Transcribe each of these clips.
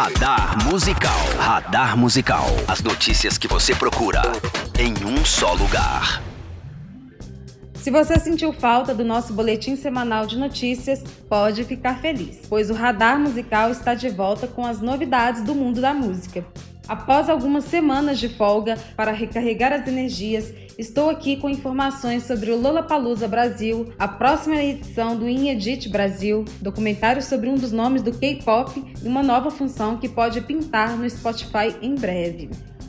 Radar Musical. Radar Musical. As notícias que você procura em um só lugar. Se você sentiu falta do nosso boletim semanal de notícias, pode ficar feliz, pois o Radar Musical está de volta com as novidades do mundo da música. Após algumas semanas de folga para recarregar as energias, estou aqui com informações sobre o Lollapalooza Brasil, a próxima edição do Inedit Brasil, documentário sobre um dos nomes do K-pop e uma nova função que pode pintar no Spotify em breve.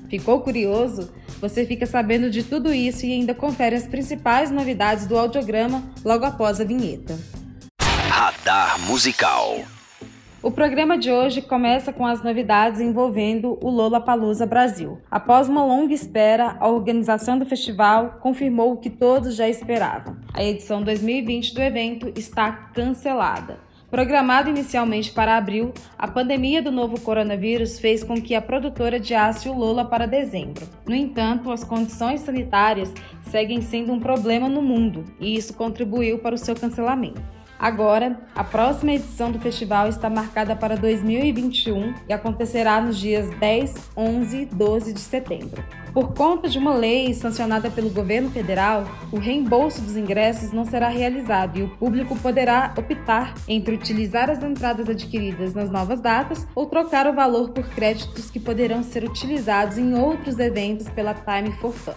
Ficou curioso? Você fica sabendo de tudo isso e ainda confere as principais novidades do audiograma logo após a vinheta. Radar Musical. O programa de hoje começa com as novidades envolvendo o Lola Palusa Brasil. Após uma longa espera, a organização do festival confirmou o que todos já esperavam. A edição 2020 do evento está cancelada. Programado inicialmente para abril, a pandemia do novo coronavírus fez com que a produtora adiasse o Lola para dezembro. No entanto, as condições sanitárias seguem sendo um problema no mundo e isso contribuiu para o seu cancelamento. Agora, a próxima edição do festival está marcada para 2021 e acontecerá nos dias 10, 11 e 12 de setembro. Por conta de uma lei sancionada pelo governo federal, o reembolso dos ingressos não será realizado e o público poderá optar entre utilizar as entradas adquiridas nas novas datas ou trocar o valor por créditos que poderão ser utilizados em outros eventos pela Time for Fun.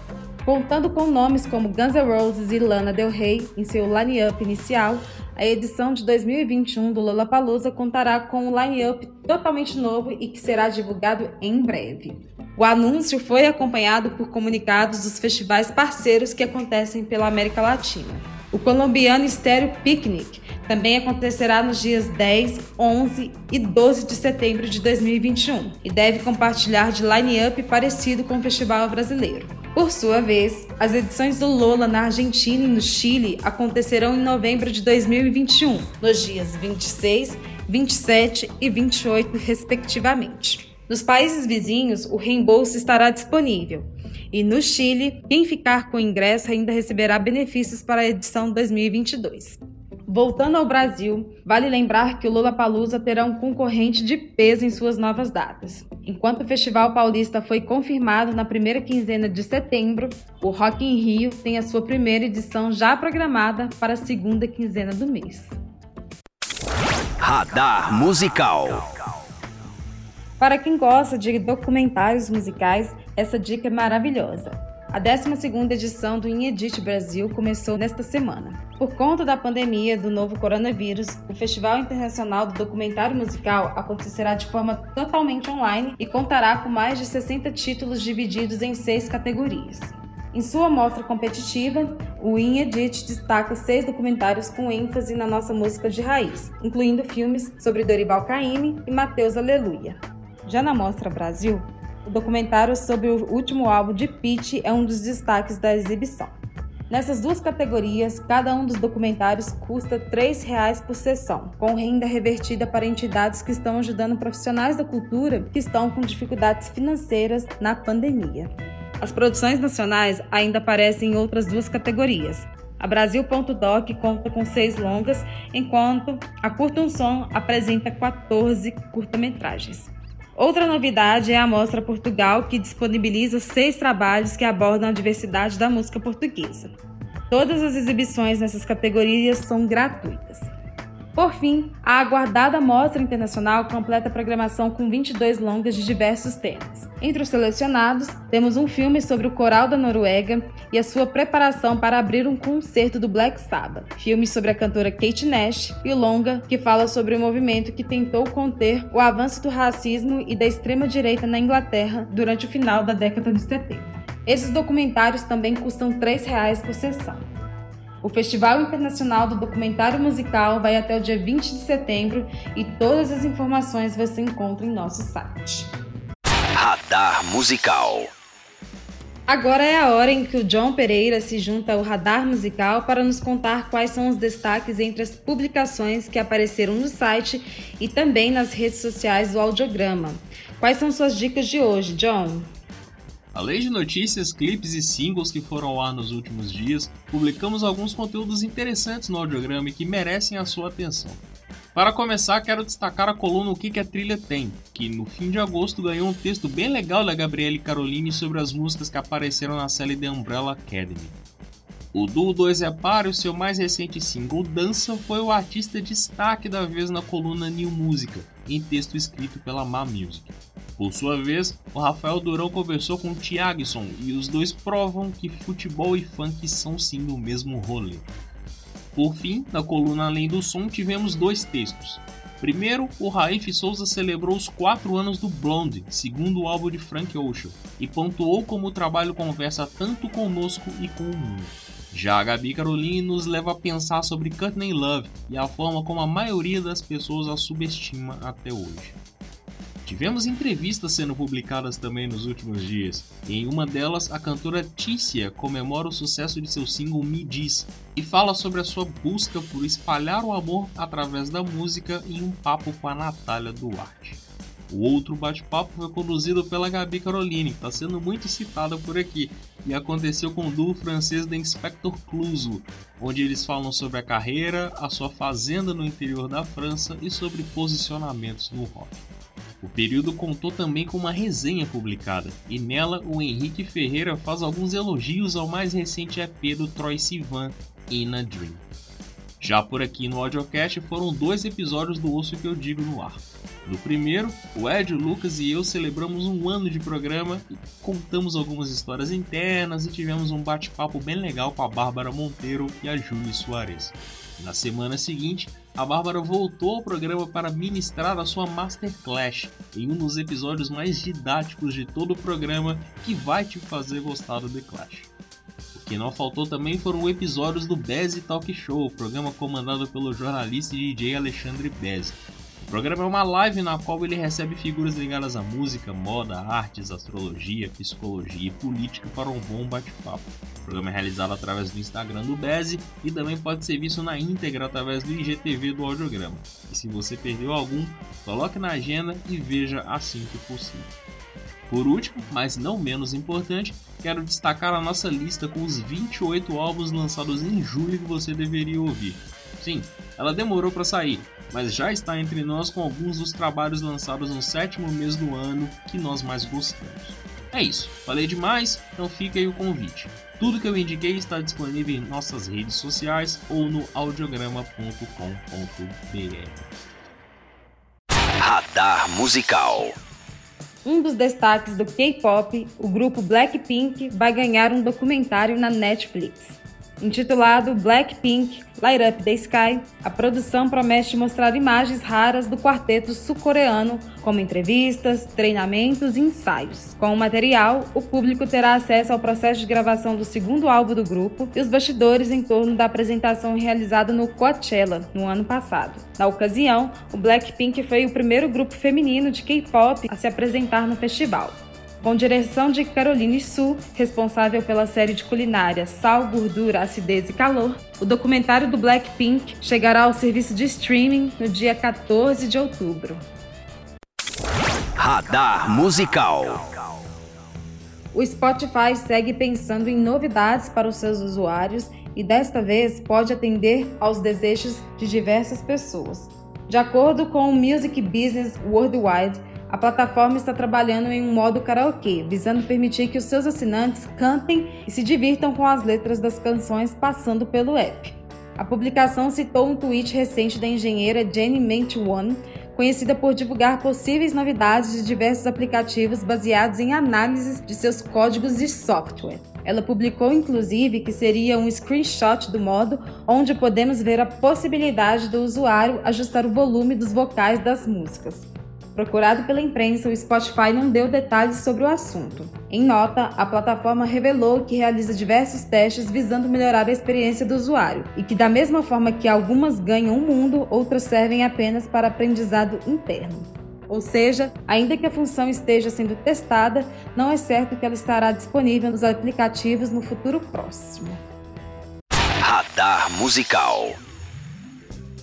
Contando com nomes como Guns N' Roses e Lana Del Rey em seu line-up inicial, a edição de 2021 do Lollapalooza contará com um line-up totalmente novo e que será divulgado em breve. O anúncio foi acompanhado por comunicados dos festivais parceiros que acontecem pela América Latina. O colombiano Stereo Picnic também acontecerá nos dias 10, 11 e 12 de setembro de 2021 e deve compartilhar de line-up parecido com o festival brasileiro. Por sua vez, as edições do Lola na Argentina e no Chile acontecerão em novembro de 2021, nos dias 26, 27 e 28, respectivamente. Nos países vizinhos, o reembolso estará disponível. E no Chile, quem ficar com o ingresso ainda receberá benefícios para a edição 2022. Voltando ao Brasil, vale lembrar que o Lula Palusa terá um concorrente de peso em suas novas datas. Enquanto o Festival Paulista foi confirmado na primeira quinzena de setembro, o Rock in Rio tem a sua primeira edição já programada para a segunda quinzena do mês. Radar Musical. Para quem gosta de documentários musicais, essa dica é maravilhosa. A 12ª edição do Inedit Brasil começou nesta semana. Por conta da pandemia do novo coronavírus, o Festival Internacional do Documentário Musical acontecerá de forma totalmente online e contará com mais de 60 títulos divididos em seis categorias. Em sua mostra competitiva, o Inedit destaca seis documentários com ênfase na nossa música de raiz, incluindo filmes sobre Dorival Caymmi e Mateus Aleluia. Já na Mostra Brasil, o documentário sobre o último álbum de Pete é um dos destaques da exibição. Nessas duas categorias, cada um dos documentários custa R$ 3,00 por sessão, com renda revertida para entidades que estão ajudando profissionais da cultura que estão com dificuldades financeiras na pandemia. As produções nacionais ainda aparecem em outras duas categorias. A Brasil.doc conta com seis longas, enquanto a Curta um Som apresenta 14 curta-metragens. Outra novidade é a Mostra Portugal, que disponibiliza seis trabalhos que abordam a diversidade da música portuguesa. Todas as exibições nessas categorias são gratuitas. Por fim, a aguardada Mostra Internacional completa a programação com 22 longas de diversos temas. Entre os selecionados, temos um filme sobre o coral da Noruega e a sua preparação para abrir um concerto do Black Sabbath, filme sobre a cantora Kate Nash e longa que fala sobre o movimento que tentou conter o avanço do racismo e da extrema-direita na Inglaterra durante o final da década de 70. Esses documentários também custam R$ 3,00 por sessão. O Festival Internacional do Documentário Musical vai até o dia 20 de setembro e todas as informações você encontra em nosso site. Radar Musical. Agora é a hora em que o John Pereira se junta ao Radar Musical para nos contar quais são os destaques entre as publicações que apareceram no site e também nas redes sociais do Audiograma. Quais são suas dicas de hoje, John? Além de notícias, clipes e singles que foram ao ar nos últimos dias, publicamos alguns conteúdos interessantes no audiograma e que merecem a sua atenção. Para começar, quero destacar a coluna O que, que a trilha tem, que no fim de agosto ganhou um texto bem legal da Gabriele Caroline sobre as músicas que apareceram na série The Umbrella Academy. O duo 2 é para o seu mais recente single Dança foi o artista destaque da vez na coluna New Música, em texto escrito pela Ma Music. Por sua vez, o Rafael Durão conversou com o Thiagson e os dois provam que futebol e funk são sim o mesmo rolê. Por fim, na coluna Além do Som tivemos dois textos. Primeiro, o Raif Souza celebrou os 4 anos do Blonde, segundo álbum de Frank Ocean, e pontuou como o trabalho conversa tanto conosco e com o mundo. Já a Gabi Caroline nos leva a pensar sobre Courtney Love e a forma como a maioria das pessoas a subestima até hoje. Tivemos entrevistas sendo publicadas também nos últimos dias. Em uma delas, a cantora Tícia comemora o sucesso de seu single Me Diz e fala sobre a sua busca por espalhar o amor através da música em um papo com a Natália Duarte. O outro bate-papo foi conduzido pela Gabi Caroline, que está sendo muito citada por aqui, e aconteceu com o duo francês da Inspector Clouseau, onde eles falam sobre a carreira, a sua fazenda no interior da França e sobre posicionamentos no rock. O período contou também com uma resenha publicada, e nela o Henrique Ferreira faz alguns elogios ao mais recente EP do Troy Sivan, In a Dream. Já por aqui no audiocast foram dois episódios do Osso que eu digo no ar. No primeiro, o Ed, o Lucas e eu celebramos um ano de programa e contamos algumas histórias internas e tivemos um bate-papo bem legal com a Bárbara Monteiro e a Júlia Soares. Na semana seguinte, a Bárbara voltou ao programa para ministrar a sua Masterclass em um dos episódios mais didáticos de todo o programa que vai te fazer gostar do The Clash. O que não faltou também foram episódios do Bezzy Talk Show, programa comandado pelo jornalista e DJ Alexandre Bezzi. Programa é uma live na qual ele recebe figuras ligadas à música, moda, artes, astrologia, psicologia e política para um bom bate-papo. O programa é realizado através do Instagram do Bezzy e também pode ser visto na íntegra através do IGTV do audiograma. E se você perdeu algum, coloque na agenda e veja assim que possível. Por último, mas não menos importante, quero destacar a nossa lista com os 28 álbuns lançados em julho que você deveria ouvir. Sim, ela demorou para sair, mas já está entre nós com alguns dos trabalhos lançados no sétimo mês do ano que nós mais gostamos. É isso, falei demais, então fica aí o convite. Tudo que eu indiquei está disponível em nossas redes sociais ou no audiograma.com.br. Radar Musical um dos destaques do K-pop, o grupo Blackpink vai ganhar um documentário na Netflix. Intitulado Blackpink Light Up the Sky, a produção promete mostrar imagens raras do quarteto sul-coreano, como entrevistas, treinamentos e ensaios. Com o material, o público terá acesso ao processo de gravação do segundo álbum do grupo e os bastidores em torno da apresentação realizada no Coachella no ano passado. Na ocasião, o Blackpink foi o primeiro grupo feminino de K-pop a se apresentar no festival com direção de Caroline Su, responsável pela série de culinária Sal, Gordura, Acidez e Calor. O documentário do Blackpink chegará ao serviço de streaming no dia 14 de outubro. Radar Musical O Spotify segue pensando em novidades para os seus usuários e desta vez pode atender aos desejos de diversas pessoas. De acordo com o Music Business Worldwide, a plataforma está trabalhando em um modo karaokê, visando permitir que os seus assinantes cantem e se divirtam com as letras das canções passando pelo app. A publicação citou um tweet recente da engenheira Jenny Ment One, conhecida por divulgar possíveis novidades de diversos aplicativos baseados em análises de seus códigos de software. Ela publicou inclusive que seria um screenshot do modo onde podemos ver a possibilidade do usuário ajustar o volume dos vocais das músicas. Procurado pela imprensa, o Spotify não deu detalhes sobre o assunto. Em nota, a plataforma revelou que realiza diversos testes visando melhorar a experiência do usuário e que, da mesma forma que algumas ganham o mundo, outras servem apenas para aprendizado interno. Ou seja, ainda que a função esteja sendo testada, não é certo que ela estará disponível nos aplicativos no futuro próximo. Radar Musical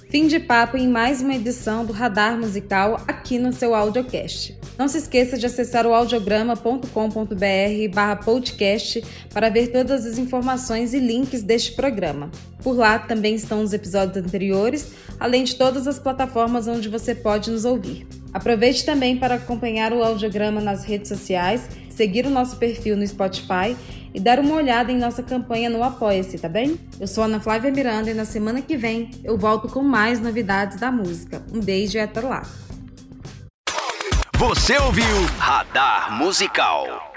Fim de papo em mais uma edição do Radar Musical aqui no seu audiocast. Não se esqueça de acessar o audiograma.com.br podcast para ver todas as informações e links deste programa. Por lá também estão os episódios anteriores, além de todas as plataformas onde você pode nos ouvir. Aproveite também para acompanhar o audiograma nas redes sociais, seguir o nosso perfil no Spotify e dar uma olhada em nossa campanha no Apoia-se, tá bem? Eu sou Ana Flávia Miranda e na semana que vem eu volto com mais novidades da música. Um beijo e até lá. Você ouviu Radar Musical.